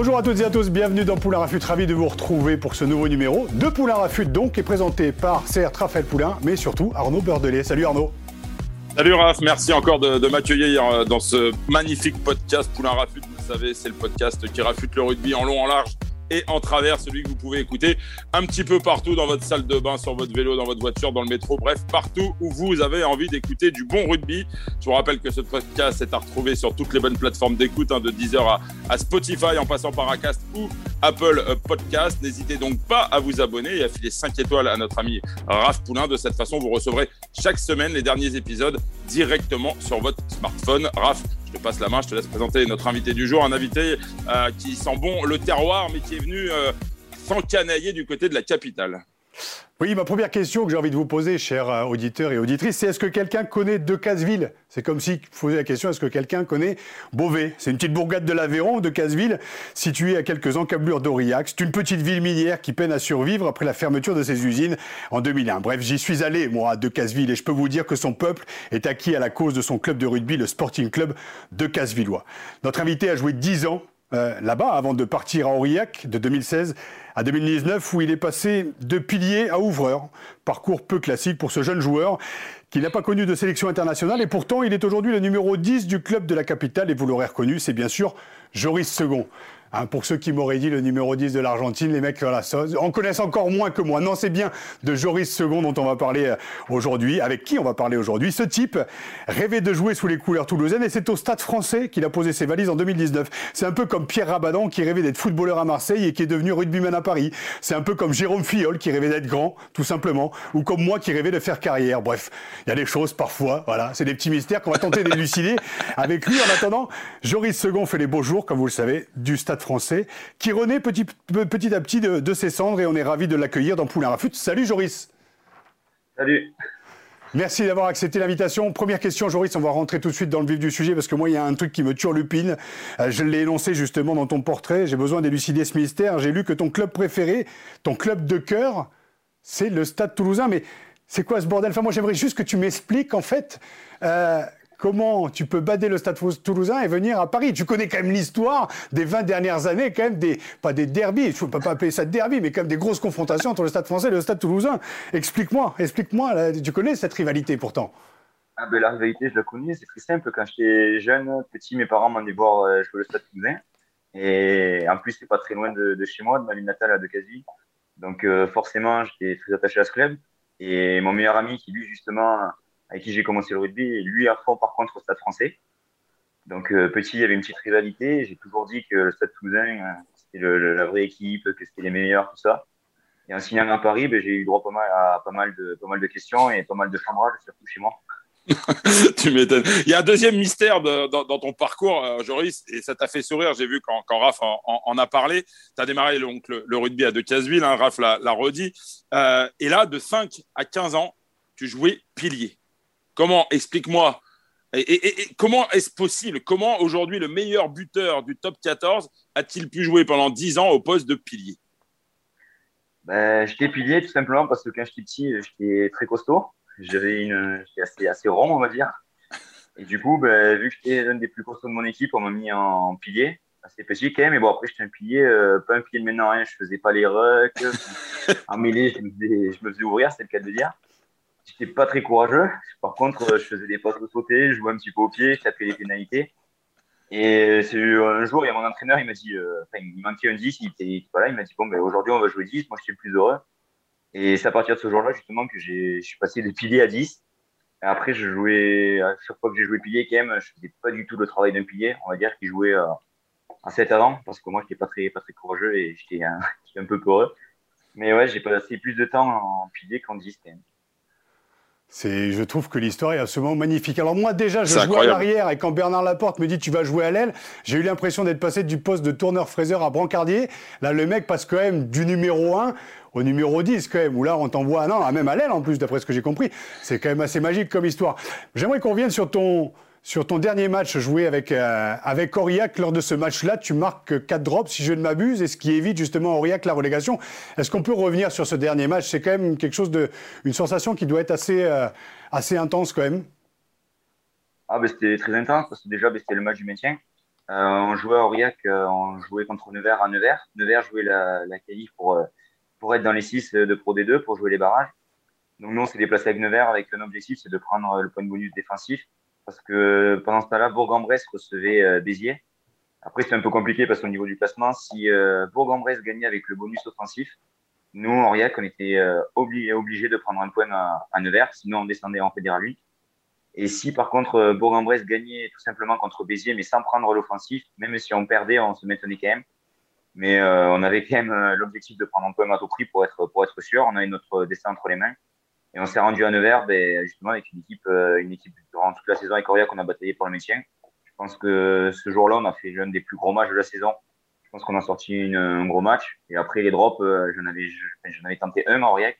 Bonjour à toutes et à tous, bienvenue dans Poulain Rafut, ravi de vous retrouver pour ce nouveau numéro de Poulain Rafut donc, est présenté par certes Raphaël Poulain, mais surtout Arnaud Beurdelet. Salut Arnaud. Salut Raph, merci encore de, m'accueillir euh, dans ce magnifique podcast Poulain Rafut. Vous savez, c'est le podcast qui rafute le rugby en long, en large et en travers, celui que vous pouvez écouter un petit peu partout dans votre salle de bain, sur votre vélo, dans votre voiture, dans le métro, bref, partout où vous avez envie d'écouter du bon rugby. Je vous rappelle que ce podcast est à retrouver sur toutes les bonnes plateformes d'écoute, hein, de Deezer à, Spotify, en passant par Acast ou Apple Podcast. N'hésitez donc pas à vous abonner et à filer 5 étoiles à notre ami Raph Poulain. De cette façon, vous recevrez chaque semaine les derniers épisodes directement sur votre smartphone. Raph, je te passe la main, je te laisse présenter notre invité du jour, un invité euh, qui sent bon le terroir, mais qui est venu euh, s'encanailler du côté de la capitale. Oui, ma première question que j'ai envie de vous poser, chers euh, auditeurs et auditrices, c'est est-ce que quelqu'un connaît Decazeville C'est comme si vous posez la question, est-ce que quelqu'un connaît Beauvais? C'est une petite bourgade de l'Aveyron, Decazeville, située à quelques encablures d'Aurillac. C'est une petite ville minière qui peine à survivre après la fermeture de ses usines en 2001. Bref, j'y suis allé, moi, à Decazeville, et je peux vous dire que son peuple est acquis à la cause de son club de rugby, le Sporting Club de Casevillois. Notre invité a joué 10 ans euh, là-bas avant de partir à Aurillac de 2016 à 2019 où il est passé de pilier à ouvreur. Parcours peu classique pour ce jeune joueur qui n'a pas connu de sélection internationale et pourtant il est aujourd'hui le numéro 10 du club de la capitale et vous l'aurez reconnu, c'est bien sûr Joris Second. Hein, pour ceux qui m'auraient dit le numéro 10 de l'Argentine, les mecs la en connaissent encore moins que moi. Non, c'est bien de Joris Second dont on va parler euh, aujourd'hui. Avec qui on va parler aujourd'hui Ce type rêvait de jouer sous les couleurs toulousaines et c'est au Stade français qu'il a posé ses valises en 2019. C'est un peu comme Pierre Rabadan qui rêvait d'être footballeur à Marseille et qui est devenu rugbyman à Paris. C'est un peu comme Jérôme Fiol qui rêvait d'être grand, tout simplement, ou comme moi qui rêvais de faire carrière. Bref, il y a des choses parfois, voilà, c'est des petits mystères qu'on va tenter d'élucider avec lui. En attendant, Joris Second fait les beaux jours, comme vous le savez, du Stade français, qui renaît petit, petit à petit de, ses cendres et on est ravi de l'accueillir dans Poulain Rafut. Salut Joris. Salut. Merci d'avoir accepté l'invitation. Première question, Joris, on va rentrer tout de suite dans le vif du sujet parce que moi, il y a un truc qui me turlupine. Euh, je l'ai énoncé justement dans ton portrait. J'ai besoin d'élucider ce mystère. J'ai lu que ton club préféré, ton club de cœur, c'est le Stade Toulousain. Mais c'est quoi ce bordel? Enfin, moi, j'aimerais juste que tu m'expliques en fait. Euh, comment tu peux bader le Stade toulousain et venir à Paris Tu connais quand même l'histoire des 20 dernières années, quand même des, pas des derbies, je ne peux pas appeler ça derby, mais quand même des grosses confrontations entre le Stade français et le Stade toulousain. Explique-moi, explique-moi, tu connais cette rivalité pourtant? Ah ben, La rivalité, je la connais, c'est très simple. Quand j'étais jeune, petit, mes parents m'ont voir jouer le Stade toulousain. Et en plus, c'est pas très loin de, chez moi, de ma ville natale à Decazeville. Donc euh, forcément, j'étais très attaché à ce club. Et mon meilleur ami, qui lui, justement, avec qui j'ai commencé le rugby, lui à fond par contre au Stade français. Donc euh, petit, il y avait une petite rivalité. J'ai toujours dit que le Stade Toulousain, euh, c'était la vraie équipe, que c'était les meilleurs, tout ça. Et en signant à Paris, ben, j'ai eu droit pas mal, à pas mal, de, de questions et pas mal de chambrage, surtout chez moi. tu m'étonnes. Il y a un deuxième mystère dans, ton parcours, euh, Joris, et ça t'a fait sourire. J'ai vu quand, Raph en, a parlé. Tu as démarré le, rugby à Decazeville, hein, Raph l'a redit. et là, de 5 à 15 ans, tu jouais pilier. Comment Explique-moi. Et, comment est-ce possible? Comment aujourd'hui le meilleur buteur du top 14 a-t-il pu jouer pendant 10 ans au poste de pilier? Ben, J'étais pilier tout simplement parce que quand j'étais petit, j'étais très costaud. J'avais une, j'étais assez, assez rond, on va dire. Et du coup, ben, vu que j'étais l'un des plus costauds de mon équipe, on m'a mis en pilier. Assez petit quand même, mais bon, après, j'étais un pilier, euh, pas un pilier de maintenant, hein. je faisais pas les rucks. en mêlée, je me, faisais, je me faisais ouvrir, c'est le cas de dire j'étais pas très courageux. Par contre, euh, je faisais des passes de sauter, je jouais un petit peu au pied, je tapais les pénalités. Et c'est un jour, il y a mon entraîneur, il m'a dit, euh, enfin, il manquait un 10, il était pas là, il m'a dit, bon, ben, aujourd'hui, on va jouer 10, moi, je suis le plus heureux. Et c'est à partir de ce jour-là, justement, que je suis passé de pilier à 10. Et après, je jouais, à chaque fois que j'ai joué pilier, quand même, je faisais pas du tout le travail d'un pilier. On va dire qu'il jouait euh, à 7 avant, parce que moi, j'étais pas très, pas très courageux et j'étais un, un, peu peureux. Mais ouais, j'ai passé plus de temps en pilier qu'en 10, quand même. C'est, je trouve que l'histoire est absolument magnifique. Alors moi déjà, je joue à l'arrière et quand Bernard Laporte me dit tu vas jouer à l'aile, j'ai eu l'impression d'être passé du poste de tourneur-fraiseur à brancardier. Là, le mec passe quand même du numéro 1 au numéro 10 quand même, où là on t'envoie, non, même à l'aile en plus, d'après ce que j'ai compris. C'est quand même assez magique comme histoire. J'aimerais qu'on revienne sur ton, sur ton dernier match joué avec, euh, avec Aurillac, lors de ce match-là, tu marques 4 drops, si je ne m'abuse, et ce qui évite justement Aurillac la relégation. Est-ce qu'on peut revenir sur ce dernier match? C'est quand même quelque chose de. une sensation qui doit être assez, euh, intense quand même. Ah, ben, c'était très intense, parce que déjà, ben, c'était le match du maintien. on jouait à Aurillac, on jouait contre Nevers à Nevers. Nevers jouait la, la pour, pour être dans les 6 de Pro D2, pour jouer les barrages. Donc nous, on s'est déplacé avec Nevers avec un objectif, c'est de prendre le point de bonus défensif. Parce que pendant ce temps-là, Bourg-en-Bresse recevait Béziers. Après, c'est un peu compliqué parce qu'au niveau du classement, si Bourg-en-Bresse gagnait avec le bonus offensif, nous, Aurillac, on était euh, obligé de prendre un point à, Nevers, sinon on descendait en Fédéral 8. Et si par contre euh, Bourg-en-Bresse gagnait tout simplement contre Béziers, mais sans prendre l'offensif, même si on perdait, on se maintenait quand même. Mais euh, on avait quand même l'objectif de prendre un point à tout prix pour être, pour être sûr. On avait notre destin entre les mains. Et on s'est rendu à Nevers, ben, justement, avec une équipe, une équipe durant toute la saison avec Aurillac, on a bataillé pour le maintien. Je pense que ce jour-là, on a fait l'un des plus gros matchs de la saison je pense qu'on a sorti un gros match. Et après, les drops, euh, j'en avais, avais tenté un en Aurillac.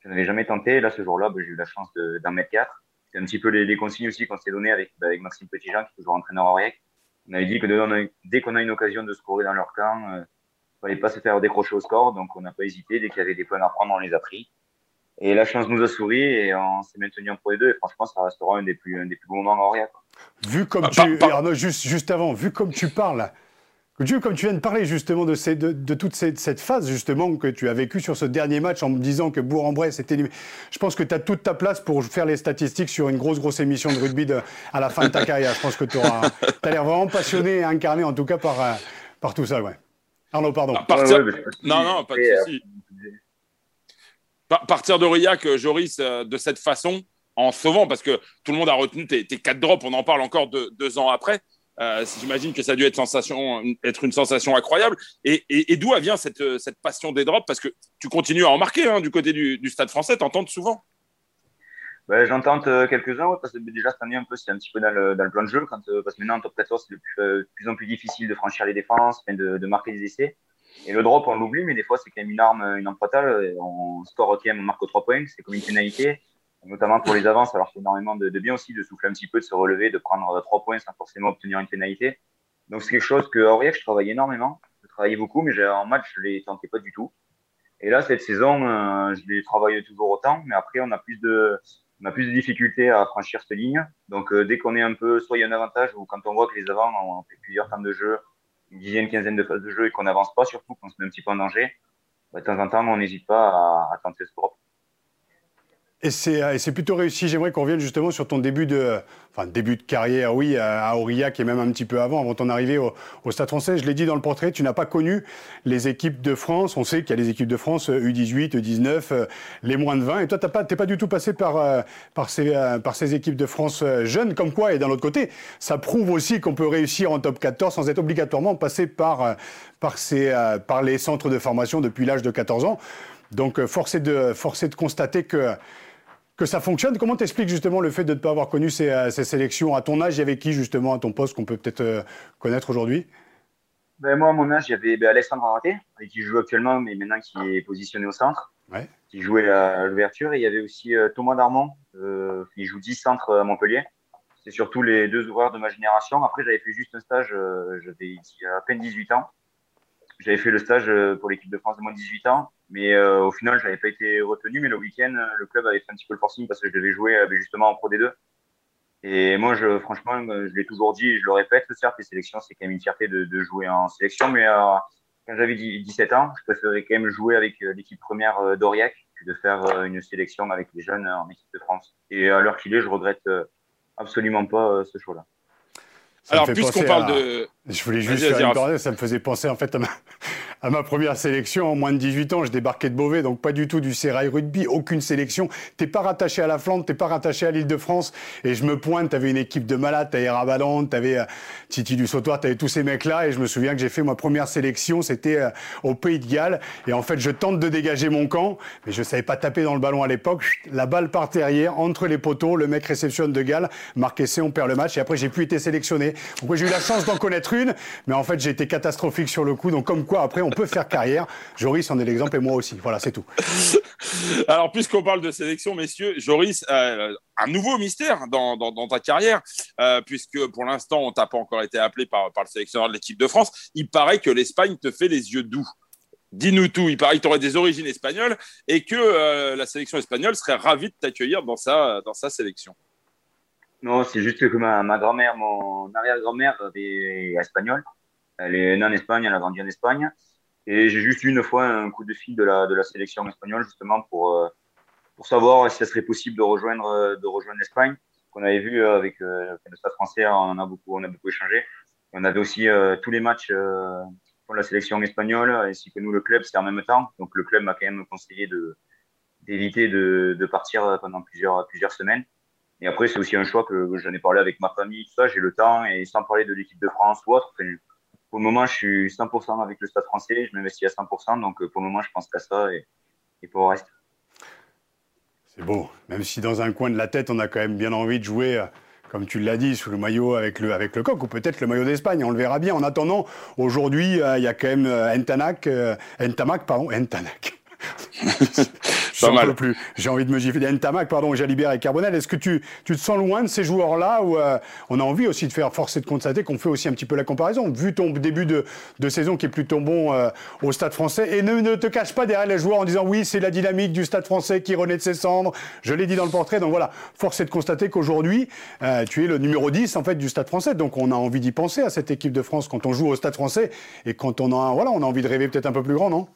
Je n'avais jamais tenté. Là, ce jour-là, ben, j'ai eu la chance d'en mettre quatre. C'est un petit peu les, consignes aussi qu'on s'est donné avec, ben, avec Maxime Petitjean, qui est toujours entraîneur à Aurillac. On avait dit que dès qu'on a une occasion de scorer dans leur camp, il euh, ne fallait pas se faire décrocher au score. Donc, on n'a pas hésité. Dès qu'il y avait des points à prendre, on les a pris. Et la chance nous a souri et on s'est maintenu en Pro deux. Et franchement, ça restera un des plus, un des plus bons moments en Aurillac. Vu comme ah, tu, Arnaud, juste, juste avant, vu comme tu parles, Dieu, comme tu viens de parler justement de, de, toute cette, phase justement que tu as vécue sur ce dernier match en me disant que Bourg-en-Bresse était... Je pense que tu as toute ta place pour faire les statistiques sur une grosse, grosse émission de rugby à la fin de ta carrière. Je pense que tu as l'air vraiment passionné et incarné en tout cas par, euh, par tout ça. Ouais. Arnaud, pardon. partir... non, non, pas de souci. Partir d'Aurillac, euh, Joris, euh, de cette façon, en sauvant, parce que tout le monde a retenu tes, tes quatre drops, on en parle encore deux ans après. Euh, j'imagine que ça a dû être, une sensation incroyable. Et, d'où vient cette, passion des drops? Parce que tu continues à en marquer hein, du côté du, stade français, t'entends souvent? Ouais, J'en quelques-uns, parce que déjà cette année, c'est un petit peu dans le, plan de jeu. Parce que maintenant, en top 14, c'est de plus, plus, en plus difficile de franchir les défenses, de, de marquer des essais. Et le drop, on l'oublie, mais des fois, c'est quand même une arme, une arme fatale. On score quand même, on marque 3 points, c'est comme une pénalité notamment pour les avances. Alors, c'est énormément de, bien aussi de souffler un petit peu, de se relever, de prendre euh, trois points sans forcément obtenir une pénalité. Donc, c'est quelque chose que Aurillac, je travaillais énormément. Je travaillais beaucoup, mais en match, je les tentais pas du tout. Et là, cette saison, euh, je les travaille toujours autant, mais après, on a plus de, on a plus de difficultés à franchir cette ligne. Donc, euh, dès qu'on est un peu, soit il y a un avantage, ou quand on voit que les avants, on fait plusieurs temps de jeu, une dizaine, quinzaine de phases de jeu et qu'on n'avance pas, surtout qu'on se met un petit peu en danger, bah, de temps en temps, on n'hésite pas à, à tenter ce drop. Euh, et c'est plutôt réussi. J'aimerais qu'on revienne justement sur ton début de, enfin, début de carrière, oui, à Aurillac et même un petit peu avant, avant ton arrivée au, Stade français. Je l'ai dit dans le portrait, tu n'as pas connu les équipes de France. On sait qu'il y a les équipes de France U18, euh, U19, euh, les moins de 20. Et toi, tu n'es pas, du tout passé par, par, ces, par ces équipes de France jeunes, comme quoi. Et d'un autre côté, ça prouve aussi qu'on peut réussir en top 14 sans être obligatoirement passé par, par, ces, par les centres de formation depuis l'âge de 14 ans. Donc, force est de, force est de constater que que ça fonctionne. Comment t'expliques justement le fait de ne pas avoir connu ces, euh, sélections? À ton âge Il y avait qui justement à ton poste qu'on peut peut-être euh, connaître aujourd'hui? Ben, Moi, à mon âge, il y avait ben, Alexandre Araté, qui joue actuellement, mais maintenant qui est positionné au centre, qui jouait à l'ouverture. Et il y avait aussi euh, Thomas Darmon, qui joue 10 centres à Montpellier. C'est surtout les deux ouvreurs de ma génération. Après, j'avais fait juste un stage, j'avais à peine 18 ans. J'avais fait le stage pour l'équipe de France de moins de 18 ans. Mais euh, au final, je n'avais pas été retenu. Mais le week-end, le club avait fait un petit peu le forcing parce que je devais jouer euh, justement en Pro D2. Et moi, je, franchement, je l'ai toujours dit et je le répète, certes, les sélections, c'est quand même une fierté de, de jouer en sélection. Mais euh, quand j'avais 17 ans, je préférais quand même jouer avec l'équipe première d'Aurillac que de faire une sélection avec les jeunes en équipe de France. Et à l'heure qu'il est, je regrette absolument pas ce choix-là. Alors, puisqu'on parle de. Je voulais juste faire une ça me faisait penser en fait à ma, à ma première sélection en moins de 18 ans. Je débarquais de Beauvais, donc pas du tout du Sérail Rugby, aucune sélection. T'es pas rattaché à la Flandre, t'es pas rattaché à l'île de France. Et je me pointe, t'avais une équipe de malades, t'avais Rabadan, t'avais euh, Titi du Sautoir, t'avais tous ces mecs-là. Et je me souviens que j'ai fait ma première sélection, c'était euh, au Pays de Galles. Et en fait, je tente de dégager mon camp, mais je savais pas taper dans le ballon à l'époque. La balle par derrière, entre les poteaux, le mec réceptionne de Galles, marqué C, on perd le match. Et après, j'ai plus été sélectionné. Donc j'ai eu la chance d'en connaître une, mais en fait, j'ai été catastrophique sur le coup. Donc comme quoi, après, on peut faire carrière. Joris en est l'exemple et moi aussi. Voilà, c'est tout. Alors, puisqu'on parle de sélection, messieurs, Joris, euh, un nouveau mystère dans, ta carrière, euh, puisque pour l'instant, on t'a pas encore été appelé par, le sélectionneur de l'équipe de France. Il paraît que l'Espagne te fait les yeux doux. Dis-nous tout. Il paraît que tu aurais des origines espagnoles et que euh, la sélection espagnole serait ravie de t'accueillir dans sa sélection. Non, c'est juste que ma, ma grand-mère, mon arrière-grand-mère est espagnole. Elle est née en Espagne, elle a grandi en Espagne. Et j'ai juste eu une fois un coup de fil de la, de la sélection espagnole, justement, pour, euh, pour savoir si ça serait possible de rejoindre, de rejoindre l'Espagne. Qu'on avait vu avec le Stade français, on a beaucoup, on a beaucoup échangé. On avait aussi tous les matchs pour la sélection espagnole, ainsi que nous, le club, c'est en même temps. Donc le club m'a quand même conseillé de, d'éviter de, de, partir pendant plusieurs, plusieurs semaines. Et après, c'est aussi un choix que j'en ai parlé avec ma famille, tout ça, j'ai le temps, et sans parler de l'équipe de France ou autre. Pour le moment, je suis 100% avec le Stade français, je m'investis à 100%, donc pour le moment, je pense qu'à ça et, pour le reste. C'est beau, même si dans un coin de la tête, on a quand même bien envie de jouer comme tu l'as dit, sous le maillot avec le, avec le coq, ou peut-être le maillot d'Espagne, on le verra bien. En attendant, aujourd'hui, euh, il y a quand même euh, Entanac, euh, Entamac, pardon, Entanac. plus. J'ai envie de me gifler. Ntamak, pardon, Jalibert et Carbonel. Est-ce que tu, tu, te sens loin de ces joueurs-là ou euh, on a envie aussi de faire forcer de constater qu'on fait aussi un petit peu la comparaison Vu ton début de, de saison qui est plutôt bon euh, au Stade français? Et ne, ne, te cache pas derrière les joueurs en disant oui, c'est la dynamique du Stade français qui renaît de ses cendres. Je l'ai dit dans le portrait. Donc voilà, force est de constater qu'aujourd'hui, euh, tu es le numéro 10 en fait du Stade français. Donc on a envie d'y penser à cette équipe de France quand on joue au Stade français et quand on a, voilà, on a envie de rêver peut-être un peu plus grand, non?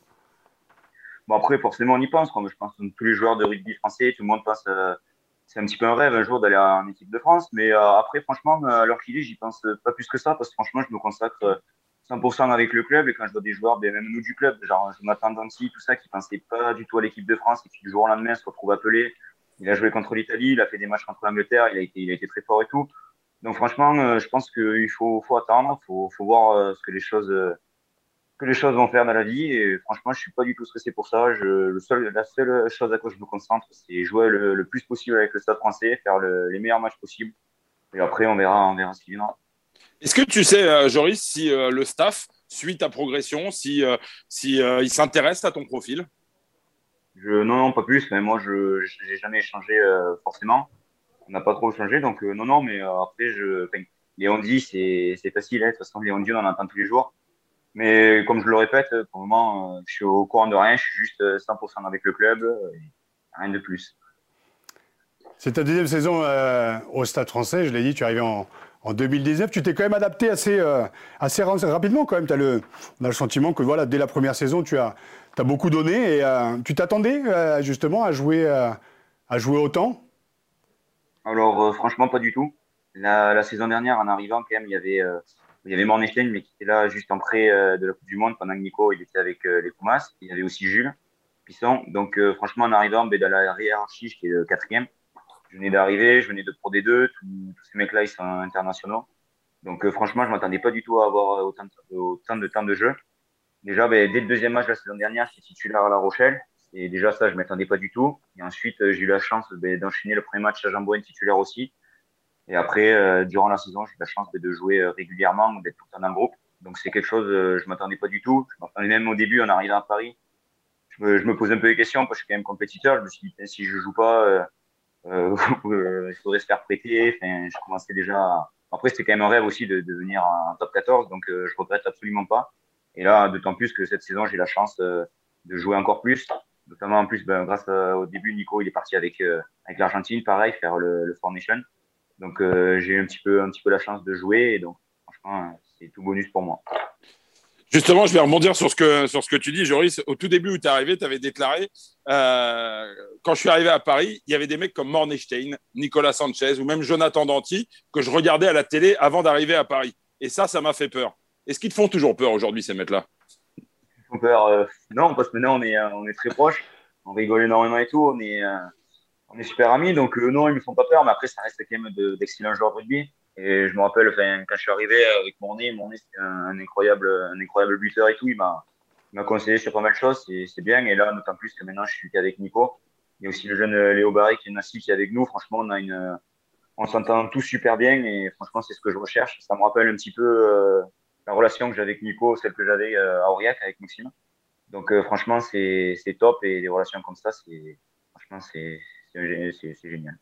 Bon, après, forcément, on y pense. Je pense que tous les joueurs de rugby français, tout le monde pense. Euh, c'est un petit peu un rêve un jour d'aller en équipe de France. Mais euh, après, franchement, à l'heure qu'il est, j'y pense pas plus que ça parce que franchement, je me consacre 100% avec le club. Et quand je vois des joueurs, ben, même nous du club, genre Jonathan Dancy, tout ça, qui pensaient pas du tout à l'équipe de France qui du jour au lendemain se retrouve appelé. Il a joué contre l'Italie, il a fait des matchs contre l'Angleterre, il a été, il a été très fort et tout. Donc franchement, euh, je pense qu'il faut, faut attendre, faut, faut voir ce que les choses que les choses vont faire dans la vie. Et franchement, je suis pas du tout stressé pour ça. Je, le seul, la seule chose à quoi je me concentre, c'est jouer le, plus possible avec le Stade français, faire les meilleurs matchs possibles. Et après, on verra, on verra ce qui viendra. Est-ce que tu sais, euh, Joris, si euh, le staff suit ta progression, si, euh, si il s'intéresse à ton profil? Je, Non, non, pas plus. Mais moi, je n'ai jamais échangé forcément. On n'a pas trop changé. Donc, non, non, mais après, je, les on dit, c'est facile. Hein. De toute façon, les on dit, on en entend tous les jours. Mais comme je le répète, pour le moment, euh, je suis au courant de rien. Je suis juste 100% euh, avec le club, euh, rien de plus. C'est ta deuxième saison au Stade français, je l'ai dit, tu es arrivé en, en 2019. Tu t'es quand même adapté assez, assez rapidement quand même. As le, on a le sentiment que voilà, dès la première saison, tu as, as beaucoup donné. Et tu t'attendais justement à jouer, à jouer autant? Alors franchement, pas du tout. La, la, saison dernière, en arrivant, quand même, il y avait il y avait Mornestein, mais qui était là juste en prêt euh, de la Coupe du Monde pendant que Nico il était avec euh, les Pumas. Il y avait aussi Jules Pisson. Donc, euh, franchement, en arrivant ben, dans la hiérarchie, j'étais le quatrième. Je venais d'arriver, je venais de Pro D2. Tous, ces mecs-là, ils sont internationaux. Donc, franchement, je m'attendais pas du tout à avoir autant de, autant de temps de jeu. Déjà, ben, dès le deuxième match de la saison dernière, j'étais titulaire à La Rochelle. Et déjà, ça, je m'attendais pas du tout. Et ensuite, j'ai eu la chance ben, d'enchaîner le premier match à Jean titulaire aussi. Et après, euh, durant la saison, j'ai eu la chance de jouer euh, régulièrement, d'être tout le temps dans le groupe. Donc c'est quelque chose, euh, je m'attendais pas du tout. Même au début, en arrivant à Paris. Je me, je me posais un peu des questions, parce que je suis quand même compétiteur. Je me suis dit, si je joue pas, euh, il faudrait se faire prêter. Enfin, je commençais déjà. Après, c'était quand même un rêve aussi de, de venir en top 14, donc je regrette absolument pas. Et là, d'autant plus que cette saison, j'ai la chance de jouer encore plus. Notamment en plus, ben, grâce au début, Nico, il est parti avec avec l'Argentine, pareil, faire le, le Formation. Donc euh, j'ai eu un petit, peu, un petit peu la chance de jouer et donc franchement, c'est tout bonus pour moi. Justement, je vais rebondir sur ce que, sur ce que tu dis, Joris. Au tout début où tu es arrivé, tu avais déclaré euh, quand je suis arrivé à Paris, il y avait des mecs comme Mornestein, Nicolas Sanchez ou même Jonathan Danti que je regardais à la télé avant d'arriver à Paris. Et ça, ça m'a fait peur. Est-ce qu'ils te font toujours peur aujourd'hui, ces mecs-là? Ils font peur euh, Non, parce que maintenant, on est, on est très proches. On rigole énormément et tout. On est, on est super amis, donc euh, non, ils me font pas peur, mais après, ça reste quand même d'excellents joueurs de rugby. Et je me rappelle, quand je suis arrivé avec mon nez, c'était un, incroyable, un incroyable buteur et tout. Il m'a, conseillé sur pas mal de choses, c'est bien. Et là, d'autant plus que maintenant, je suis qu'avec Nico. Il y a aussi le jeune euh, Léo Barry qui est assis qui est avec nous. Franchement, on a une, on s'entend tous super bien et franchement, c'est ce que je recherche. Ça me rappelle un petit peu euh, la relation que j'avais avec Nico, celle que j'avais à Aurillac avec Maxime. Donc, franchement, c'est, c'est top et des relations comme ça, c'est, franchement, c'est, c'est génial.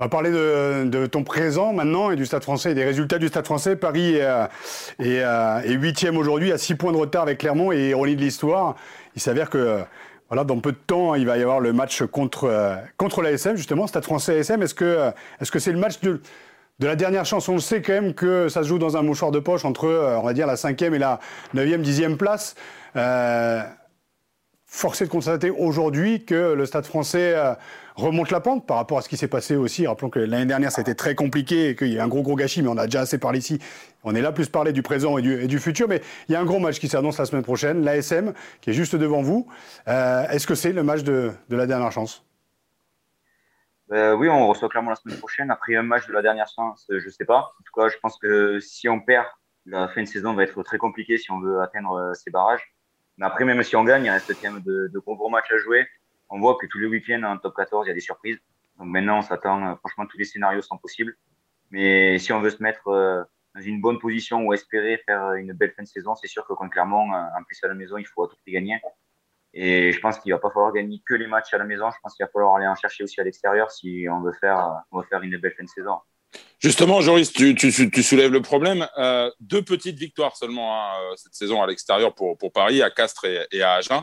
On va parler de, ton présent maintenant et du Stade français des résultats du Stade français. Paris est, huitième aujourd'hui, à six points de retard avec Clermont et ironie de l'histoire. Il s'avère que Voilà, dans peu de temps, il va y avoir le match contre, euh, contre l'ASM, justement, Stade français ASM. Est-ce que euh, est-ce que c'est le match de, la dernière chance? On le sait quand même que ça se joue dans un mouchoir de poche entre, euh, on va dire, la cinquième et la neuvième, dixième place. Euh, forcé de constater aujourd'hui que le Stade français remonte la pente par rapport à ce qui s'est passé aussi. Rappelons que l'année dernière, c'était très compliqué et qu'il y a un gros, gros gâchis, mais on a déjà assez parlé ici. On est là plus parler du présent et du, futur, mais il y a un gros match qui s'annonce la semaine prochaine, l'ASM, qui est juste devant vous. Euh, Est-ce que c'est le match de, la dernière chance? Euh, Oui, on reçoit clairement la semaine prochaine. Après un match de la dernière chance, je ne sais pas. En tout cas, je pense que si on perd, la fin de saison va être très compliquée si on veut atteindre euh, ces barrages. Mais après, même si on gagne, il reste quand même de, de gros, gros matchs à jouer on voit que tous les week-ends en top 14, il y a des surprises. Donc maintenant, on s'attend, euh, franchement, tous les scénarios sont possibles. Mais si on veut se mettre euh, dans une bonne position ou espérer faire une belle fin de saison, c'est sûr que contre Clermont, euh, en plus à la maison, il faut à tout prix gagner. Et je pense qu'il va pas falloir gagner que les matchs à la maison. Je pense qu'il va falloir aller en chercher aussi à l'extérieur si on veut faire, une belle fin de saison. Justement, Joris, tu, soulèves le problème. Euh, deux petites victoires seulement hein, cette saison à l'extérieur pour, pour Paris, à Castres et, et à Agen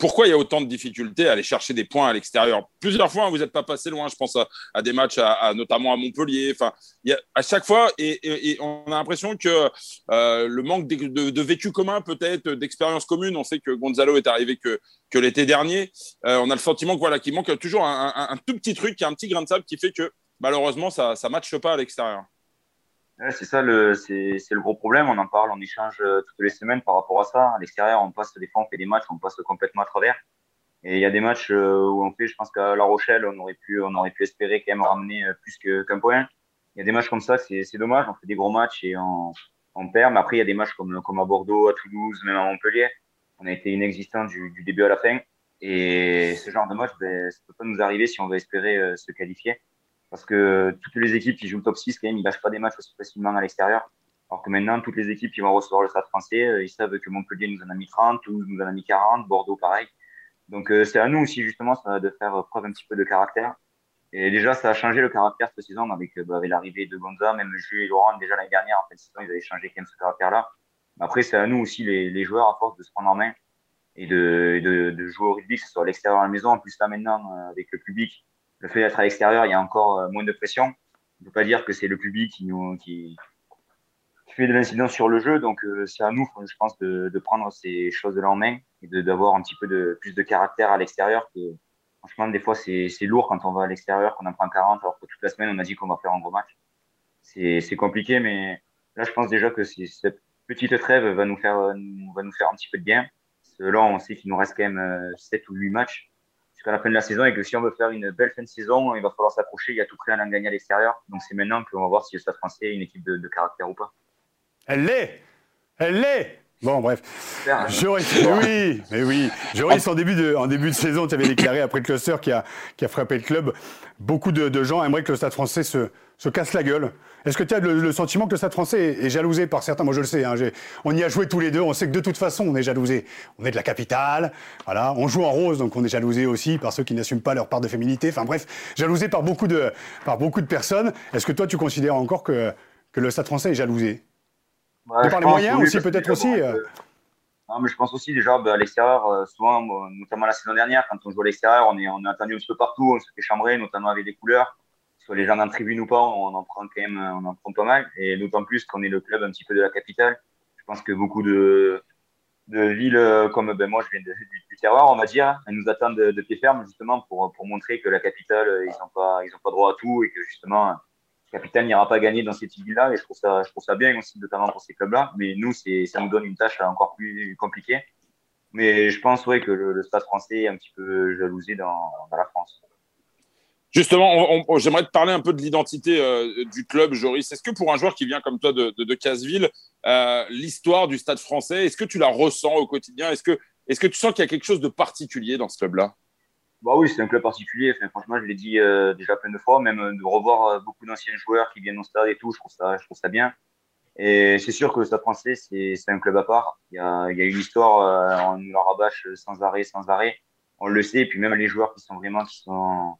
pourquoi il y a autant de difficultés à aller chercher des points à l'extérieur? Plusieurs fois, vous n'êtes pas passé loin. Je pense à, des matchs, à, notamment à Montpellier. Enfin, à chaque fois, et, on a l'impression que euh, le manque de, vécu commun, peut-être, d'expérience commune. On sait que Gonzalo est arrivé que, que l'été dernier. Euh, on a le sentiment qu'il voilà, manque toujours un, tout petit truc, un petit grain de sable qui fait que malheureusement, ça ne matche pas à l'extérieur c'est ça, le, c'est, le gros problème. On en parle, on échange euh, toutes les semaines par rapport à ça. À l'extérieur, on passe des fois, on fait des matchs, on passe complètement à travers. Et il y a des matchs euh, où on fait, je pense qu'à La Rochelle, on aurait pu, on aurait pu espérer quand même ramener euh, plus qu'un point. Il y a des matchs comme ça, c'est, dommage. On fait des gros matchs et on, on perd. Mais après, il y a des matchs comme, comme à Bordeaux, à Toulouse, même à Montpellier. On a été inexistant du, du début à la fin. Et ce genre de match, ben, ça peut pas nous arriver si on veut espérer se qualifier. Parce que toutes les équipes qui jouent le top 6, quand même, ils lâchent pas des matchs aussi facilement à l'extérieur. Alors que maintenant, toutes les équipes qui vont recevoir le stade français, euh, ils savent que Montpellier nous en a mis 30, Toulouse nous en a mis 40, Bordeaux pareil. Donc euh, c'est à nous aussi justement de faire preuve un petit peu de caractère. Et déjà, ça a changé le caractère cette saison avec, euh, bah, avec l'arrivée de Gonza, même Jules et Laurent déjà l'année dernière, en fait, saison, ils avaient changé quand même ce caractère-là. Après, c'est à nous aussi les, les, joueurs à force de se prendre en main et de, de, de jouer au rugby, que ce soit à l'extérieur à la maison. En plus là maintenant, avec le public, le fait d'être à l'extérieur, il y a encore euh, moins de pression. On ne peut pas dire que c'est le public qui, nous, qui, fait de l'incidence sur le jeu. Donc, euh, c'est à nous, je pense, de, de prendre ces choses-là en main et d'avoir un petit peu de, plus de caractère à l'extérieur. Franchement, des fois, c'est lourd quand on va à l'extérieur, qu'on en prend 40, alors que toute la semaine, on a dit qu'on va faire un gros match. C'est compliqué, mais là, je pense déjà que cette petite trêve va nous faire, va nous faire un petit peu de bien. Là, on sait qu'il nous reste quand même 7 euh, ou 8 matchs jusqu'à la fin de la saison et que si on veut faire une belle fin de saison, il va falloir s'accrocher. Il y a tout à en gagner à l'extérieur. Donc c'est maintenant qu'on va voir si le Stade français est une équipe de, de caractère ou pas. Elle l'est Elle l'est Bon, bref. Joris, oui, mais oui. Joris, en début de, en début de saison, tu avais déclaré après le cluster qui a, qui a frappé le club, beaucoup de, gens aimeraient que le Stade français se, se casse la gueule. Est-ce que tu as le, sentiment que le Stade français est, jalousé par certains? Moi, je le sais. Hein, on y a joué tous les deux. On sait que de toute façon, on est jalousé. On est de la capitale. Voilà. On joue en rose, donc on est jalousé aussi par ceux qui n'assument pas leur part de féminité. Enfin bref, jalousé par beaucoup de, par beaucoup de personnes. Est-ce que toi, tu considères encore que, que le Stade français est jalousé? Par les moyens aussi, peut-être aussi. Euh. Non, mais je pense aussi déjà bah, à l'extérieur, euh, souvent, notamment la saison dernière, quand on joue à l'extérieur, on est, on est attendu un petit peu partout, on se fait chambrer, notamment avec des couleurs. Soit les gens en tribune ou pas, on en prend quand même, on en prend pas mal. Et d'autant plus qu'on est le club un petit peu de la capitale. Je pense que beaucoup de, de villes euh, comme ben, moi, je viens de, du, terroir, on va dire, elles nous attendent de, de pied ferme justement pour, pour montrer que la capitale, ils n'ont pas, ils ont pas droit à tout et que justement, capitaine n'ira pas gagner dans ces villes-là. Et je trouve, ça, je trouve bien aussi, notamment pour ces clubs-là. Mais nous, ça nous donne une tâche encore plus compliquée. Mais je pense que le, Stade français est un petit peu jalousé dans, la France. Justement, j'aimerais te parler un peu de l'identité euh, du club, Joris. Est-ce que pour un joueur qui vient comme toi de, de, Casseville, euh, l'histoire du Stade français, est-ce que tu la ressens au quotidien? Est-ce que, est que tu sens qu'il y a quelque chose de particulier dans ce club-là? Bah oui, c'est un club particulier. franchement, je l'ai dit euh, déjà plein de fois, même euh, de revoir euh, beaucoup d'anciens joueurs qui viennent au stade et tout, je trouve ça, je trouve ça bien. Et c'est sûr que le Stade français, c'est un club à part. Il y a, il y a une histoire, on nous la rabâche sans arrêt, sans arrêt. On le sait. Et puis même les joueurs qui sont vraiment, qui sont,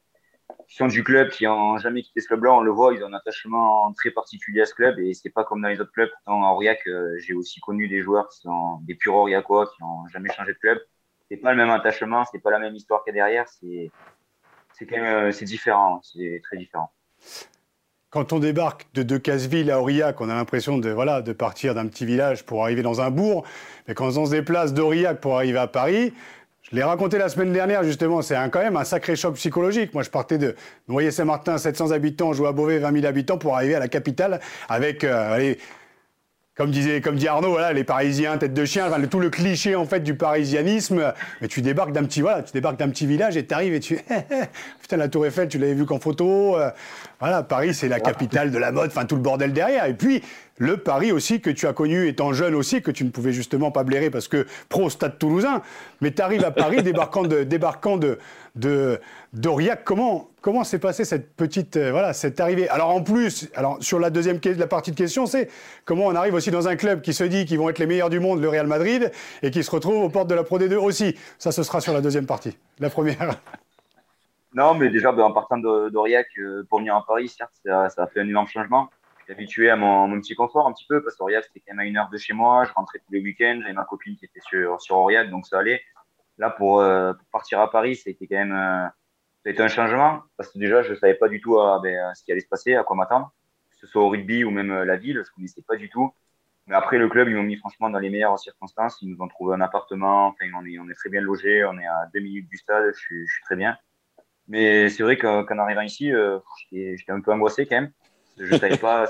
qui sont du club, qui n'ont jamais quitté ce club-là, on le voit, ils ont un attachement très particulier à ce club. Et c'est pas comme dans les autres clubs. À Aurillac, j'ai aussi connu des joueurs qui sont des purs Aurillacois, qui n'ont jamais changé de club c'est pas le même attachement, c'est pas la même histoire qu'il y a derrière. C'est, quand même, c'est différent, c'est très différent. Quand on débarque de Decazeville à Aurillac, on a l'impression de, voilà, de partir d'un petit village pour arriver dans un bourg. Mais quand on se déplace d'Aurillac pour arriver à Paris, je l'ai raconté la semaine dernière, justement, c'est quand même un sacré choc psychologique. Moi, je partais de Noyer-Saint-Martin, 700 habitants, je à Beauvais, 20 000 habitants, pour arriver à la capitale avec euh, allez, comme disait, comme dit Arnaud, voilà, les Parisiens, tête de chien, tout le cliché en fait du parisianisme. Mais tu débarques d'un petit, voilà, tu débarques d'un petit village et tu arrives et tu, putain, la Tour Eiffel, tu l'avais vu qu'en photo. Euh, voilà, Paris, c'est la capitale de la mode, enfin tout le bordel derrière. Et puis le Paris aussi que tu as connu étant jeune aussi, que tu ne pouvais justement pas blairer parce que pro Stade Toulousain. Mais tu arrives à Paris débarquant de, débarquant de, de d'Aurillac. Comment comment s'est passée cette petite euh, voilà cette arrivée? Alors en plus, alors sur la deuxième la partie de question, c'est comment on arrive aussi dans un club qui se dit qu'ils vont être les meilleurs du monde, le Real Madrid, et qui se retrouve aux portes de la Pro D2 aussi. Ça, ce sera sur la deuxième partie. La première. Non, mais déjà, ben, en partant d'Aurillac euh, pour venir à Paris, certes, ça, ça, a fait un énorme changement. Habitué à mon, petit confort un petit peu, parce qu'Aurillac, c'était quand même à une heure de chez moi. Je rentrais tous les week-ends. J'avais ma copine qui était sur, sur donc ça allait. Là, pour, euh, partir à Paris, c'était quand même ça un changement parce que déjà, je ne savais pas du tout euh, ben, ce qui allait se passer, à quoi m'attendre, que ce soit au rugby ou même euh, la ville, je ne connaissais pas du tout. Mais après, le club, ils m'ont mis franchement dans les meilleures circonstances. Ils nous ont trouvé un appartement. On est, on est très bien logé. On est à deux minutes du stade. Je suis, très bien. Mais c'est vrai qu'en arrivant ici, euh, j'étais un peu angoissé quand même. Je savais pas.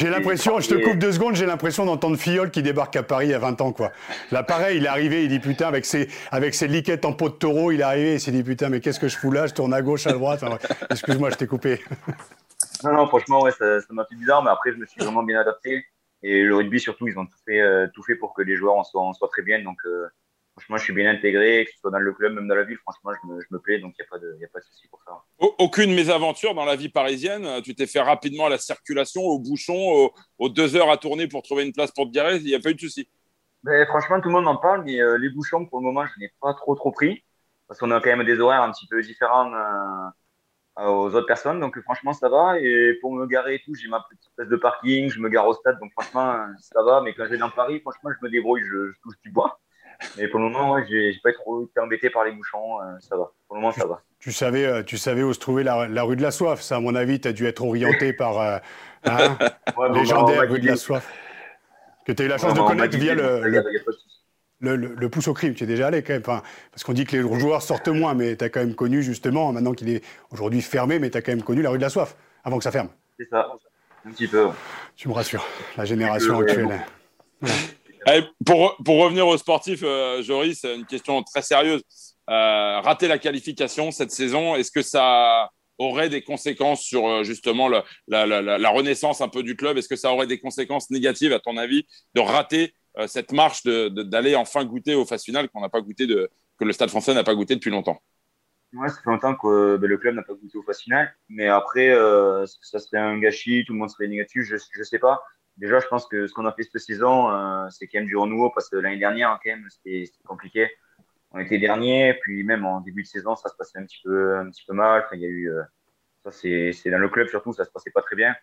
J'ai l'impression, je te coupe deux secondes, j'ai l'impression d'entendre Fiol qui débarque à Paris à 20 ans, quoi. Là, pareil, il est arrivé, il dit putain, avec ses, avec ses liquettes en peau de taureau, il est arrivé, il s'est dit putain, mais qu'est-ce que je fous là? Je tourne à gauche, à droite. Excuse-moi, je t'ai coupé. Non, non, franchement, ouais, ça m'a fait bizarre, mais après, je me suis vraiment bien adapté. Et le rugby, surtout, ils ont tout fait, euh, tout fait pour que les joueurs en soient, en soient très bien. Donc, euh, franchement, je suis bien intégré, que ce soit dans le club, même dans la ville, franchement, je me, je me plais, donc il n'y a pas de, y a pas de souci pour ça. Aucune mésaventure dans la vie parisienne. Tu t'es fait rapidement à la circulation, au bouchon, aux, deux heures à tourner pour trouver une place pour te garer. Il n'y a pas eu de souci. Ben, franchement, tout le monde en parle, mais euh, les bouchons, pour le moment, je n'ai pas trop trop pris parce qu'on a quand même des horaires un petit peu différents euh, aux autres personnes. Donc franchement, ça va. Et pour me garer et tout, j'ai ma petite place de parking, je me gare au stade, donc franchement, ça va. Mais quand j'ai dans Paris, franchement, je me débrouille, je, je touche du bois. Mais pour le moment, ouais, j'ai pas trop été embêté par les bouchons. Euh, ça va. Pour le moment, ça va. Tu savais, euh, tu savais où se trouvait la, rue de la Soif. Ça, à mon avis, tu as dû être orienté par euh, hein, légendaire rue de la Soif. Que tu as eu la chance de connaître via le, le, pouce au crime. Tu es déjà allé quand même. parce qu'on dit que les joueurs sortent moins, mais tu as quand même connu justement, maintenant qu'il est aujourd'hui fermé, mais tu as quand même connu la rue de la Soif avant que ça ferme. C'est ça, un petit peu. Tu me rassures, la génération actuelle. Pour, pour, revenir aux sportifs, euh, Joris, une question très sérieuse. Euh, rater la qualification cette saison, est-ce que ça aurait des conséquences sur euh, justement la, la, la, renaissance un peu du club? Est-ce que ça aurait des conséquences négatives, à ton avis, de rater euh, cette marche d'aller enfin goûter aux phases finales qu'on n'a pas goûté de, que le Stade français n'a pas goûté depuis longtemps? Ouais, ça fait longtemps que ben, le club n'a pas goûté aux phases finales. Mais après, ça serait un gâchis, tout le monde serait négatif, je ne sais pas déjà, je pense que ce qu'on a fait cette saison, euh, c'est quand même du renouveau parce que l'année dernière, quand même, c'était compliqué. On était dernier, puis même en début de saison, ça se passait un petit peu, un petit peu mal. Enfin, il y a eu, euh, ça c'est dans le club surtout, ça se passait pas très bien.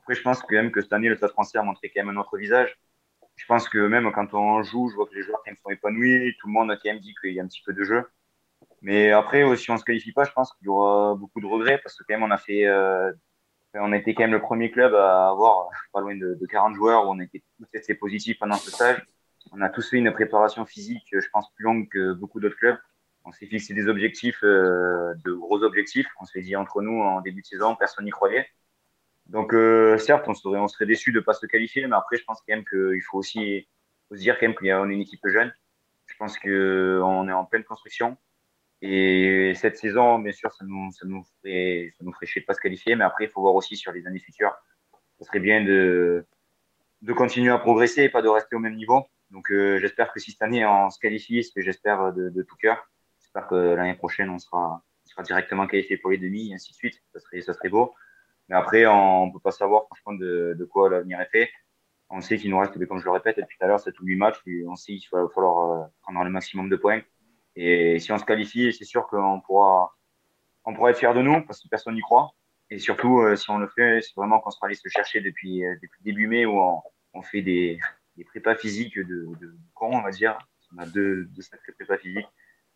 Après, je pense quand même que cette année, le Stade français a montré quand même un autre visage. Je pense que même quand on joue, je vois que les joueurs quand même sont épanouis, tout le monde a quand même dit qu'il y a un petit peu de jeu. Mais après, si on se qualifie pas, je pense qu'il y aura beaucoup de regrets parce que quand même on a fait euh, on était quand même le premier club à avoir pas loin de, 40 joueurs où on était tous testés positifs pendant ce stage. On a tous fait une préparation physique, je pense, plus longue que beaucoup d'autres clubs. On s'est fixé des objectifs, euh, de gros objectifs. On s'est dit entre nous en début de saison, personne n'y croyait. Donc, euh, certes, on serait, on serait déçu de ne pas se qualifier, mais après, je pense quand même qu'il faut aussi faut se dire quand même qu'on est une équipe jeune. Je pense qu'on est en pleine construction. Et cette saison, bien sûr, ça nous, ça ferait, chier de pas se qualifier, mais après, il faut voir aussi sur les années futures. Ça serait bien de, continuer à progresser et pas de rester au même niveau. Donc, euh, j'espère que si cette année on se qualifie, ce que j'espère de, tout cœur, j'espère que l'année prochaine on sera, directement qualifié pour les demi et ainsi de suite. Ça serait, beau. Mais après, on, ne peut pas savoir franchement de, quoi l'avenir est fait. On sait qu'il nous reste, comme je le répète depuis tout à l'heure, c'est tous les matchs. On sait qu'il va falloir euh, prendre le maximum de points. Et si on se qualifie, c'est sûr qu'on pourra, on pourra être fier de nous parce que personne n'y croit. Et surtout, euh, si on le fait, c'est vraiment qu'on sera allé se chercher depuis, euh, début mai où on, fait des, prépas physiques de, de on va dire. On a deux, deux prépas physiques.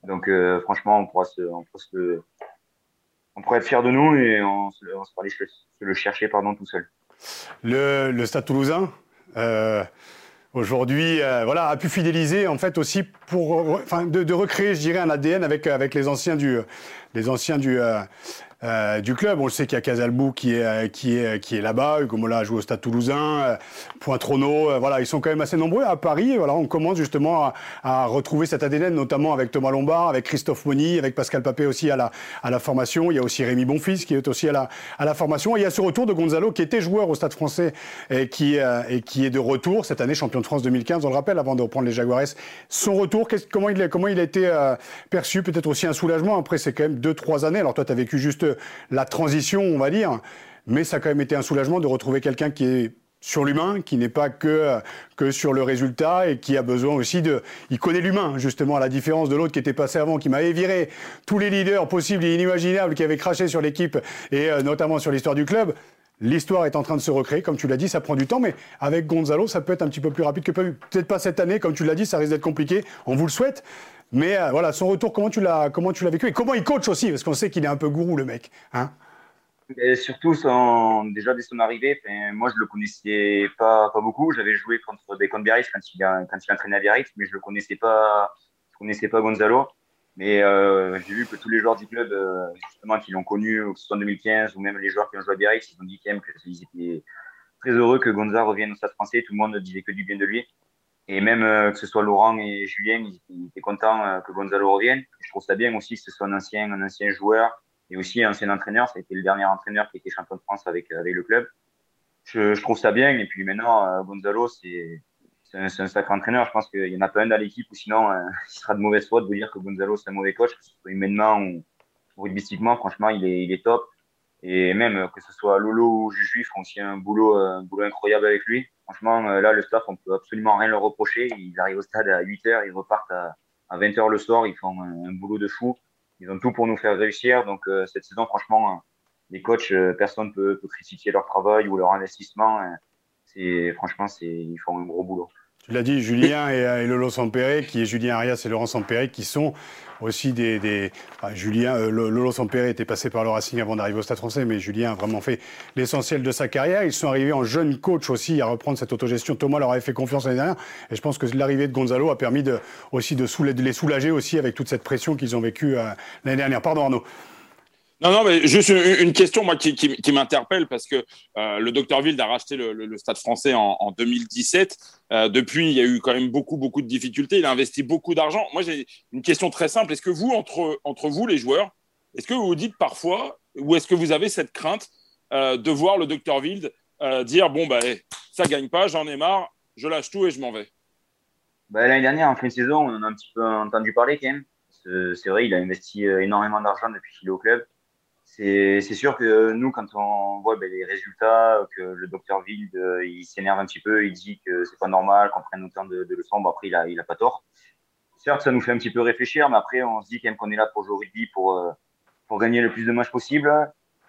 Donc, franchement, on pourra, se, on, pourra se, on pourrait être fier de nous et on, se, on se pourra se le chercher pardon, tout seul. Le, le Stade toulousain aujourd'hui, voilà, a pu fidéliser en fait aussi pour, de, de, recréer, je dirais, un ADN avec avec les anciens du, les anciens du euh, du club. On le sait qu'il y a Casalbou qui est, euh, qui est, qui est là-bas. Hugo Mola joue au Stade Toulousain. Euh, Pointrono, voilà, ils sont quand même assez nombreux à Paris. Voilà, on commence justement à, retrouver cet ADN, notamment avec Thomas Lombard, avec Christophe Moni, avec Pascal Papé aussi à la, à la formation. Il y a aussi Rémi Bonfils qui est aussi à la, à la formation. Et il y a ce retour de Gonzalo qui était joueur au Stade français et qui, et qui est de retour cette année, champion de France 2015, on le rappelle, avant de reprendre les Jaguares. Son retour, comment il, comment il a été perçu? Peut-être aussi un soulagement. Après, c'est quand même deux, trois années. Alors toi, tu as vécu juste la transition, on va dire. Mais ça a quand même été un soulagement de retrouver quelqu'un qui est sur l'humain, qui n'est pas que, que sur le résultat et qui a besoin aussi de... Il connaît l'humain, justement, à la différence de l'autre qui était passé avant, qui m'avait viré tous les leaders possibles et inimaginables qui avaient craché sur l'équipe et euh, notamment sur l'histoire du club. L'histoire est en train de se recréer, comme tu l'as dit, ça prend du temps, mais avec Gonzalo, ça peut être un petit peu plus rapide que. Peut-être pas cette année, comme tu l'as dit, ça risque d'être compliqué, on vous le souhaite. Mais euh, voilà, son retour, comment tu l'as, comment tu l'as vécu et comment il coach aussi, parce qu'on sait qu'il est un peu gourou le mec. Hein surtout, déjà dès son arrivée, moi je le connaissais pas, beaucoup. J'avais joué contre des Biarritz quand il, quand il entraînait à Biarritz, mais je le connaissais pas, je connaissais pas Gonzalo. Mais euh, j'ai vu que tous les joueurs du club, euh, justement, qui l'ont connu, que ce soit en 2015 ou même les joueurs qui ont joué à Biarritz, ils ont dit qu'ils étaient très heureux que Gonzalo revienne au Stade français. Tout le monde disait que du bien de lui. Et même euh, que ce soit Laurent et Julien, ils, étaient contents euh, que Gonzalo revienne. Je trouve ça bien aussi que ce soit un ancien, un ancien joueur et aussi un ancien entraîneur. Ça a été le dernier entraîneur qui était champion de France avec, avec le club. Je, trouve ça bien. Et puis maintenant, euh, Gonzalo, c'est un, un, sacré entraîneur. Je pense qu'il y en a pas un dans l'équipe ou sinon, il sera de mauvaise foi de vous dire que Gonzalo, c'est un mauvais coach, que ce soit humainement ou rugbystiquement. Franchement, il est, il est top. Et même que ce soit Lolo ou Juju, ils font aussi un boulot, un boulot incroyable avec lui. Franchement, euh, là, le staff, on peut absolument rien leur reprocher. Ils arrivent au stade à 8 h ils repartent à, 20 h le soir. Ils font un, boulot de fou. Ils ont tout pour nous faire réussir. Donc, euh, cette saison, franchement, euh, les coachs, personne ne peut, peut, critiquer leur travail ou leur investissement. C'est, franchement, c'est, ils font un gros boulot. Tu l'as dit, Julien et, Lolo Sampere, qui est Julien Arias et Laurent Sampere, qui sont aussi des. Julien, euh, Lolo Sampere était passé par le Racing avant d'arriver au Stade français, mais Julien a vraiment fait l'essentiel de sa carrière. Ils sont arrivés en jeune coach aussi à reprendre cette autogestion. Thomas leur avait fait confiance l'année dernière. Et je pense que l'arrivée de Gonzalo a permis de, aussi de, de, les soulager aussi avec toute cette pression qu'ils ont vécue euh, l'année dernière. Pardon Arnaud. Non, non, mais juste une, question moi qui, m'interpelle parce que euh, le Docteur Wild a racheté le, Stade Français en, en 2017. Euh, depuis, il y a eu quand même beaucoup, beaucoup de difficultés. Il a investi beaucoup d'argent. Moi, j'ai une question très simple. Est-ce que vous, entre, entre vous, les joueurs, est-ce que vous vous dites parfois, ou est-ce que vous avez cette crainte euh, de voir le Docteur Wild dire bon bah eh, ça gagne pas, j'en ai marre, je lâche tout et je m'en vais? Bah, L'année dernière, en fin de saison, on en a un petit peu entendu parler quand même. C'est vrai, il a investi énormément d'argent depuis qu'il est au club c'est sûr que nous, quand on voit ben, les résultats, que le docteur Wild, euh, il s'énerve un petit peu, il dit que c'est pas normal qu'on prenne autant de, de leçons. Bon, après, il a, pas tort. Certes, ça nous fait un petit peu réfléchir, mais après, on se dit quand même qu'on est là pour jouer au rugby, pour, euh, pour gagner le plus de matchs possible.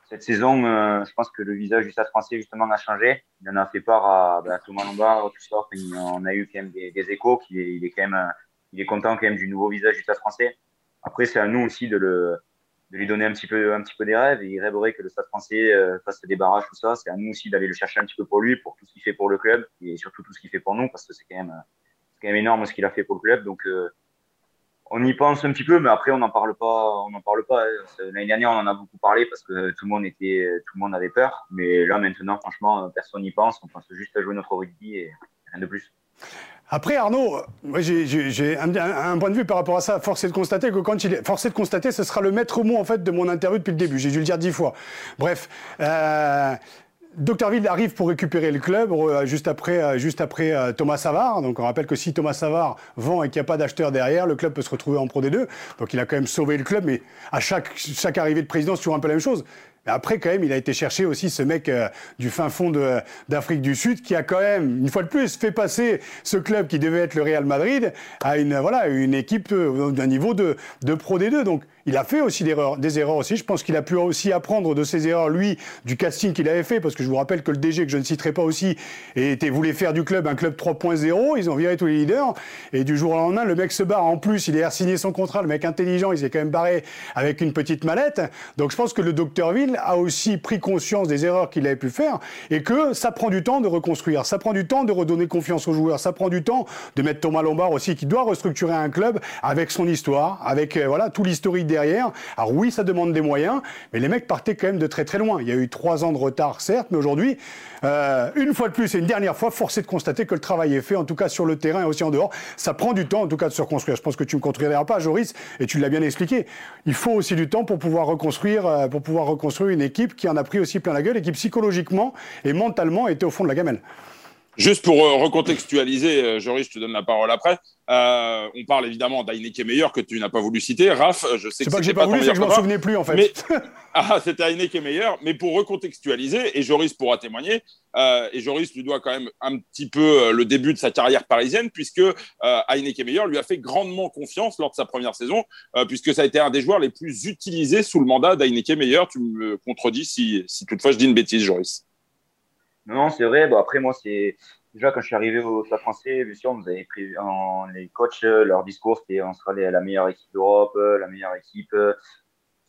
Cette saison, euh, je pense que le visage du Stade français, justement, a changé. Il en a fait part à, ben, à Thomas Lombard, tout ça. On a eu quand même des, échos, qu'il est, est quand même, il est content quand même du nouveau visage du Stade français. Après, c'est à nous aussi de le, de lui donner un petit peu, un petit peu des rêves. Et il rêverait que le Stade français euh, fasse des barrages, tout ça. C'est à nous aussi d'aller le chercher un petit peu pour lui, pour tout ce qu'il fait pour le club et surtout tout ce qu'il fait pour nous, parce que c'est quand même, quand même énorme ce qu'il a fait pour le club. Donc, euh, on y pense un petit peu, mais après, on n'en parle pas. On n'en parle pas. L'année dernière, on en a beaucoup parlé parce que tout le monde était, tout le monde avait peur. Mais là, maintenant, franchement, personne n'y pense. On pense juste à jouer notre rugby et rien de plus. Après, Arnaud, j'ai un, point de vue par rapport à ça. Force est de constater que quand il est. Force de constater, ce sera le maître mot, en fait, de mon interview depuis le début. J'ai dû le dire dix fois. Bref. Euh, Ville arrive pour récupérer le club euh, juste après, euh, juste après euh, Thomas Savard. Donc on rappelle que si Thomas Savard vend et qu'il n'y a pas d'acheteur derrière, le club peut se retrouver en Pro D2. Donc il a quand même sauvé le club, mais à chaque, chaque arrivée de président, c'est toujours un peu la même chose. Après, quand même, il a été chercher aussi ce mec du fin fond d'Afrique du Sud qui a quand même, une fois de plus, fait passer ce club qui devait être le Real Madrid à une, voilà, équipe d'un niveau de, de Pro D2. Donc Il a fait aussi des erreurs, des erreurs aussi. Je pense qu'il a pu aussi apprendre de ses erreurs, lui, du casting qu'il avait fait, parce que je vous rappelle que le DG, que je ne citerai pas aussi, était, voulait faire du club un club 3.0. Ils ont viré tous les leaders. Et du jour au lendemain, le mec se barre. En plus, il a signé son contrat. Le mec intelligent, il s'est quand même barré avec une petite mallette. Donc je pense que le Docteurville a aussi pris conscience des erreurs qu'il avait pu faire et que ça prend du temps de reconstruire. Ça prend du temps de redonner confiance aux joueurs. Ça prend du temps de mettre Thomas Lombard aussi, qui doit restructurer un club avec son histoire, avec euh, voilà tout l'historique derrière. Alors oui, ça demande des moyens, mais les mecs partaient quand même de très très loin. Il y a eu trois ans de retard, certes, mais aujourd'hui, euh, une fois de plus et une dernière fois, forcé de constater que le travail est fait, en tout cas sur le terrain et aussi en dehors. Ça prend du temps, en tout cas, de se reconstruire. Je pense que tu me contrediras pas, Joris, et tu l'as bien expliqué. Il faut aussi du temps pour pouvoir reconstruire, euh, pour pouvoir reconstruire une équipe qui en a pris aussi plein la gueule et qui psychologiquement et mentalement était au fond de la gamelle. Juste pour euh, recontextualiser, euh, Joris, je te donne la parole après. Euh, on parle évidemment d'Heineken Meilleur que tu n'as pas voulu citer. Raph, je sais que c'est pas que j'ai pas, voulu, c'est que je m'en souvenais plus en fait. Mais... ah, c'était Heineken Meilleur. Mais pour recontextualiser, et Joris pourra témoigner, et Joris lui doit quand même un petit peu le début de sa carrière parisienne, puisque Heineken Meilleur lui a fait grandement confiance lors de sa première saison, puisque ça a été un des joueurs les plus utilisés sous le mandat d'Heineken Meilleur. Tu me contredis si, si toutefois je dis une bêtise, Joris. Non, c'est vrai. Bon, après, moi, c'est déjà quand je suis arrivé au Stade français, bien sûr, vous avez pris en, les coachs, euh, leur discours, c'était on sera la meilleure équipe d'Europe, euh, la meilleure équipe. Euh.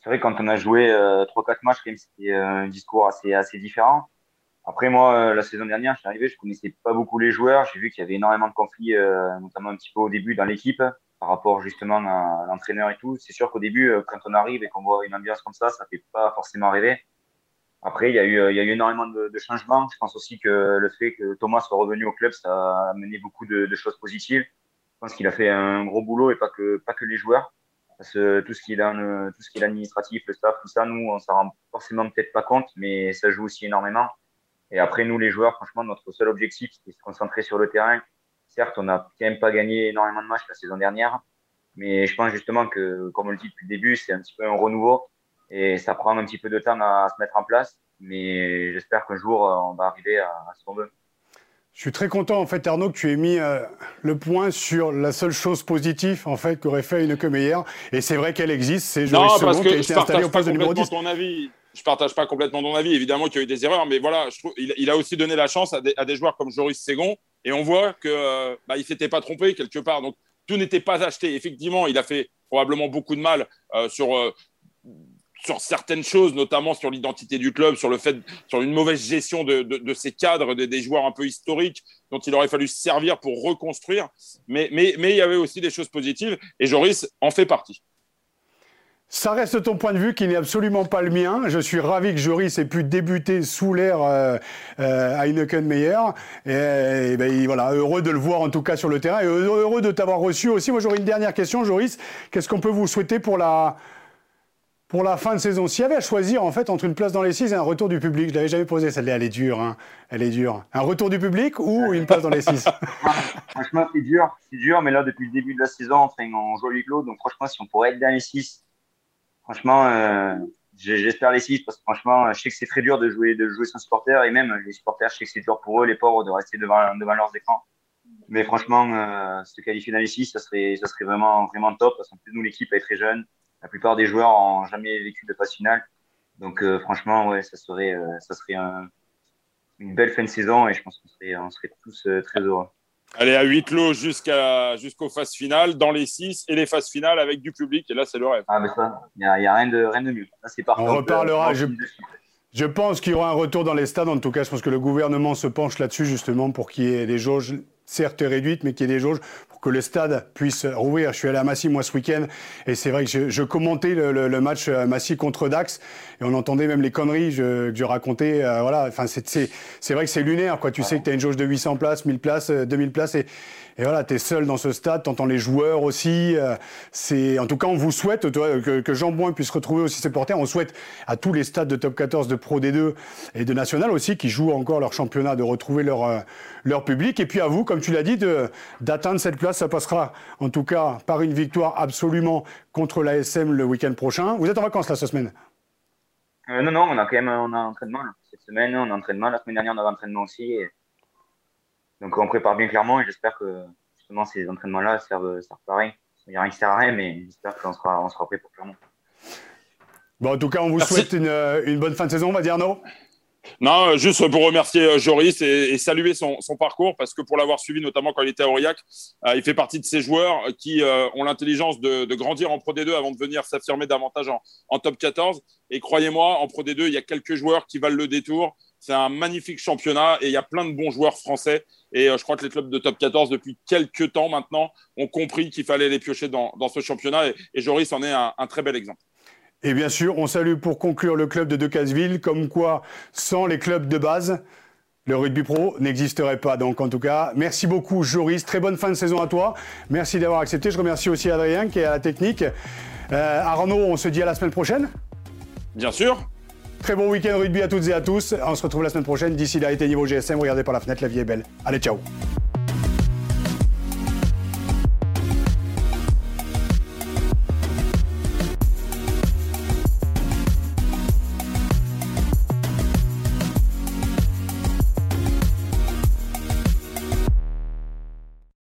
C'est vrai, quand on a joué trois, 3-4 matchs, c'était un discours assez, assez différent. Après, moi, la saison dernière, je suis arrivé, je connaissais pas beaucoup les joueurs. J'ai vu qu'il y avait énormément de conflits, notamment un petit peu au début dans l'équipe, par rapport justement à l'entraîneur et tout. C'est sûr qu'au début, quand on arrive et qu'on voit une ambiance comme ça, ça fait pas forcément rêver. Après, il y a eu, y a eu énormément de, de, changements. Je pense aussi que le fait que Thomas soit revenu au club, ça a amené beaucoup de, de choses positives. Je pense qu'il a fait un gros boulot et pas que, pas que les joueurs. Parce que tout ce qui est dans tout ce qui est l'administratif, le staff, tout ça, nous, on s'en rend forcément peut-être pas compte, mais ça joue aussi énormément. Et après, nous, les joueurs, franchement, notre seul objectif, c'est de se concentrer sur le terrain. Certes, on n'a quand même pas gagné énormément de matchs la saison dernière, mais je pense justement que, comme on le dit depuis le début, c'est un petit peu un renouveau et ça prend un petit peu de temps à, se mettre en place. Mais j'espère qu'un jour, euh, on va arriver à, ce qu'on veut. Je suis très content en fait Arnaud que tu aies mis euh, le point sur la seule chose positive en fait qu'aurait fait une que meilleure et c'est vrai qu'elle existe c'est Joris Second qui a été installé au poste de numéro 10. Ton avis. Je partage pas complètement ton avis évidemment qu'il y a eu des erreurs mais voilà je trouve, il, a aussi donné la chance à des, joueurs comme Joris Segon et on voit que euh, bah, il s'était pas trompé quelque part donc tout n'était pas acheté effectivement il a fait probablement beaucoup de mal sur sur certaines choses, notamment sur l'identité du club, sur le fait, sur une mauvaise gestion de, de, ces cadres, des joueurs un peu historiques dont il aurait fallu se servir pour reconstruire. Mais, mais, mais il y avait aussi des choses positives et Joris en fait partie. Ça reste ton point de vue qui n'est absolument pas le mien. Je suis ravi que Joris ait pu débuter sous l'ère euh, euh. Et, ben, voilà, heureux de le voir en tout cas sur le terrain et heureux de t'avoir reçu aussi. Moi, j'aurais une dernière question, Joris. Qu'est-ce qu'on peut vous souhaiter pour la, pour la fin de saison. S'il y avait à choisir en fait entre une place dans les six et un retour du public, je l'avais jamais posé celle-là, elle est dure, hein. elle est dure. Un retour du public ou une place dans les six? Franchement, c'est dur, c'est dur, mais là depuis le début de la saison, on joue à huis clos, donc franchement, si on pourrait être dans les six, franchement, euh, j'espère les six parce que franchement, je sais que c'est très dur de jouer, de jouer sans supporter et même les supporters, je sais que c'est dur pour eux, les pauvres, de rester devant, devant leurs écrans. Mais franchement, euh, se qualifier dans les six, ça serait, ça serait vraiment, vraiment top parce que nous, l'équipe est très jeune la plupart des joueurs n'ont jamais vécu de phase finale. Donc euh, franchement, ouais, ça serait, euh, ça serait une belle fin de saison et je pense qu'on serait, on serait tous euh, très heureux. Allez, à huis clos jusqu'à, jusqu'aux phases finales, dans les six et les phases finales avec du public. Et là, c'est le rêve. Ah, mais ça, il n'y a, a, rien, de, rien de mieux. c'est parfait. On reparlera. Je, je, pense qu'il y aura un retour dans les stades. En tout cas, je pense que le gouvernement se penche là-dessus, justement, pour qu'il y ait des jauges certes réduites, mais qu'il y ait des jauges que le stade puisse rouvrir. Je suis allé à Massy, moi, ce week-end, et c'est vrai que je, commentais le, match euh, Massy contre Dax, et on entendait même les conneries que je racontais. Euh, voilà, enfin, c'est vrai que c'est lunaire, quoi. Tu sais que tu as une jauge de 800 places, 1000 places, 2000 euh, places, et, et voilà, tu es seul dans ce stade, tu entends les joueurs aussi. Euh, En tout cas, on vous souhaite que, Jean Boin puisse retrouver aussi ses porteurs. On souhaite à tous les stades de top 14, de Pro D2 et de National aussi, qui jouent encore leur championnat, de retrouver leur, euh, leur public. Et puis à vous, comme tu l'as dit, d'atteindre cette place. Ça passera en tout cas par une victoire absolument contre l'ASM le week-end prochain. Vous êtes en vacances là, cette semaine? Euh, Non, non, on a quand même on a entraînement. Cette semaine, on a entraînement. La semaine dernière, on avait entraînement aussi. Donc on prépare bien clairement et j'espère que justement ces entraînements-là servent, servent pareil. Il n'y a rien qui sert à rien, mais j'espère qu'on sera, on sera prêt pour clairement. Bon, en tout cas, on vous souhaite une, une, bonne fin de saison, on va dire, non non, juste pour remercier euh, Joris et, saluer son, parcours parce que pour l'avoir suivi, notamment quand il était à Aurillac, euh, il fait partie de ces joueurs qui euh, ont l'intelligence de, grandir en Pro D2 avant de venir s'affirmer davantage en, top 14. Et croyez-moi, en Pro D2, il y a quelques joueurs qui valent le détour. C'est un magnifique championnat et il y a plein de bons joueurs français. Et je crois que les clubs de top 14, depuis quelques temps maintenant, ont compris qu'il fallait les piocher dans, ce championnat. Et, Joris en est un très bel exemple. Et bien sûr, on salue pour conclure le club de Decazeville, comme quoi, sans les clubs de base, le rugby pro n'existerait pas. Donc, en tout cas, merci beaucoup, Joris. Très bonne fin de saison à toi. Merci d'avoir accepté. Je remercie aussi Adrien qui est à la technique. Euh, Arnaud, on se dit à la semaine prochaine. Bien sûr. Très bon week-end rugby à toutes et à tous. On se retrouve la semaine prochaine. D'ici là, éteignez vos GSM, regardez par la fenêtre, la vie est belle. Allez, ciao.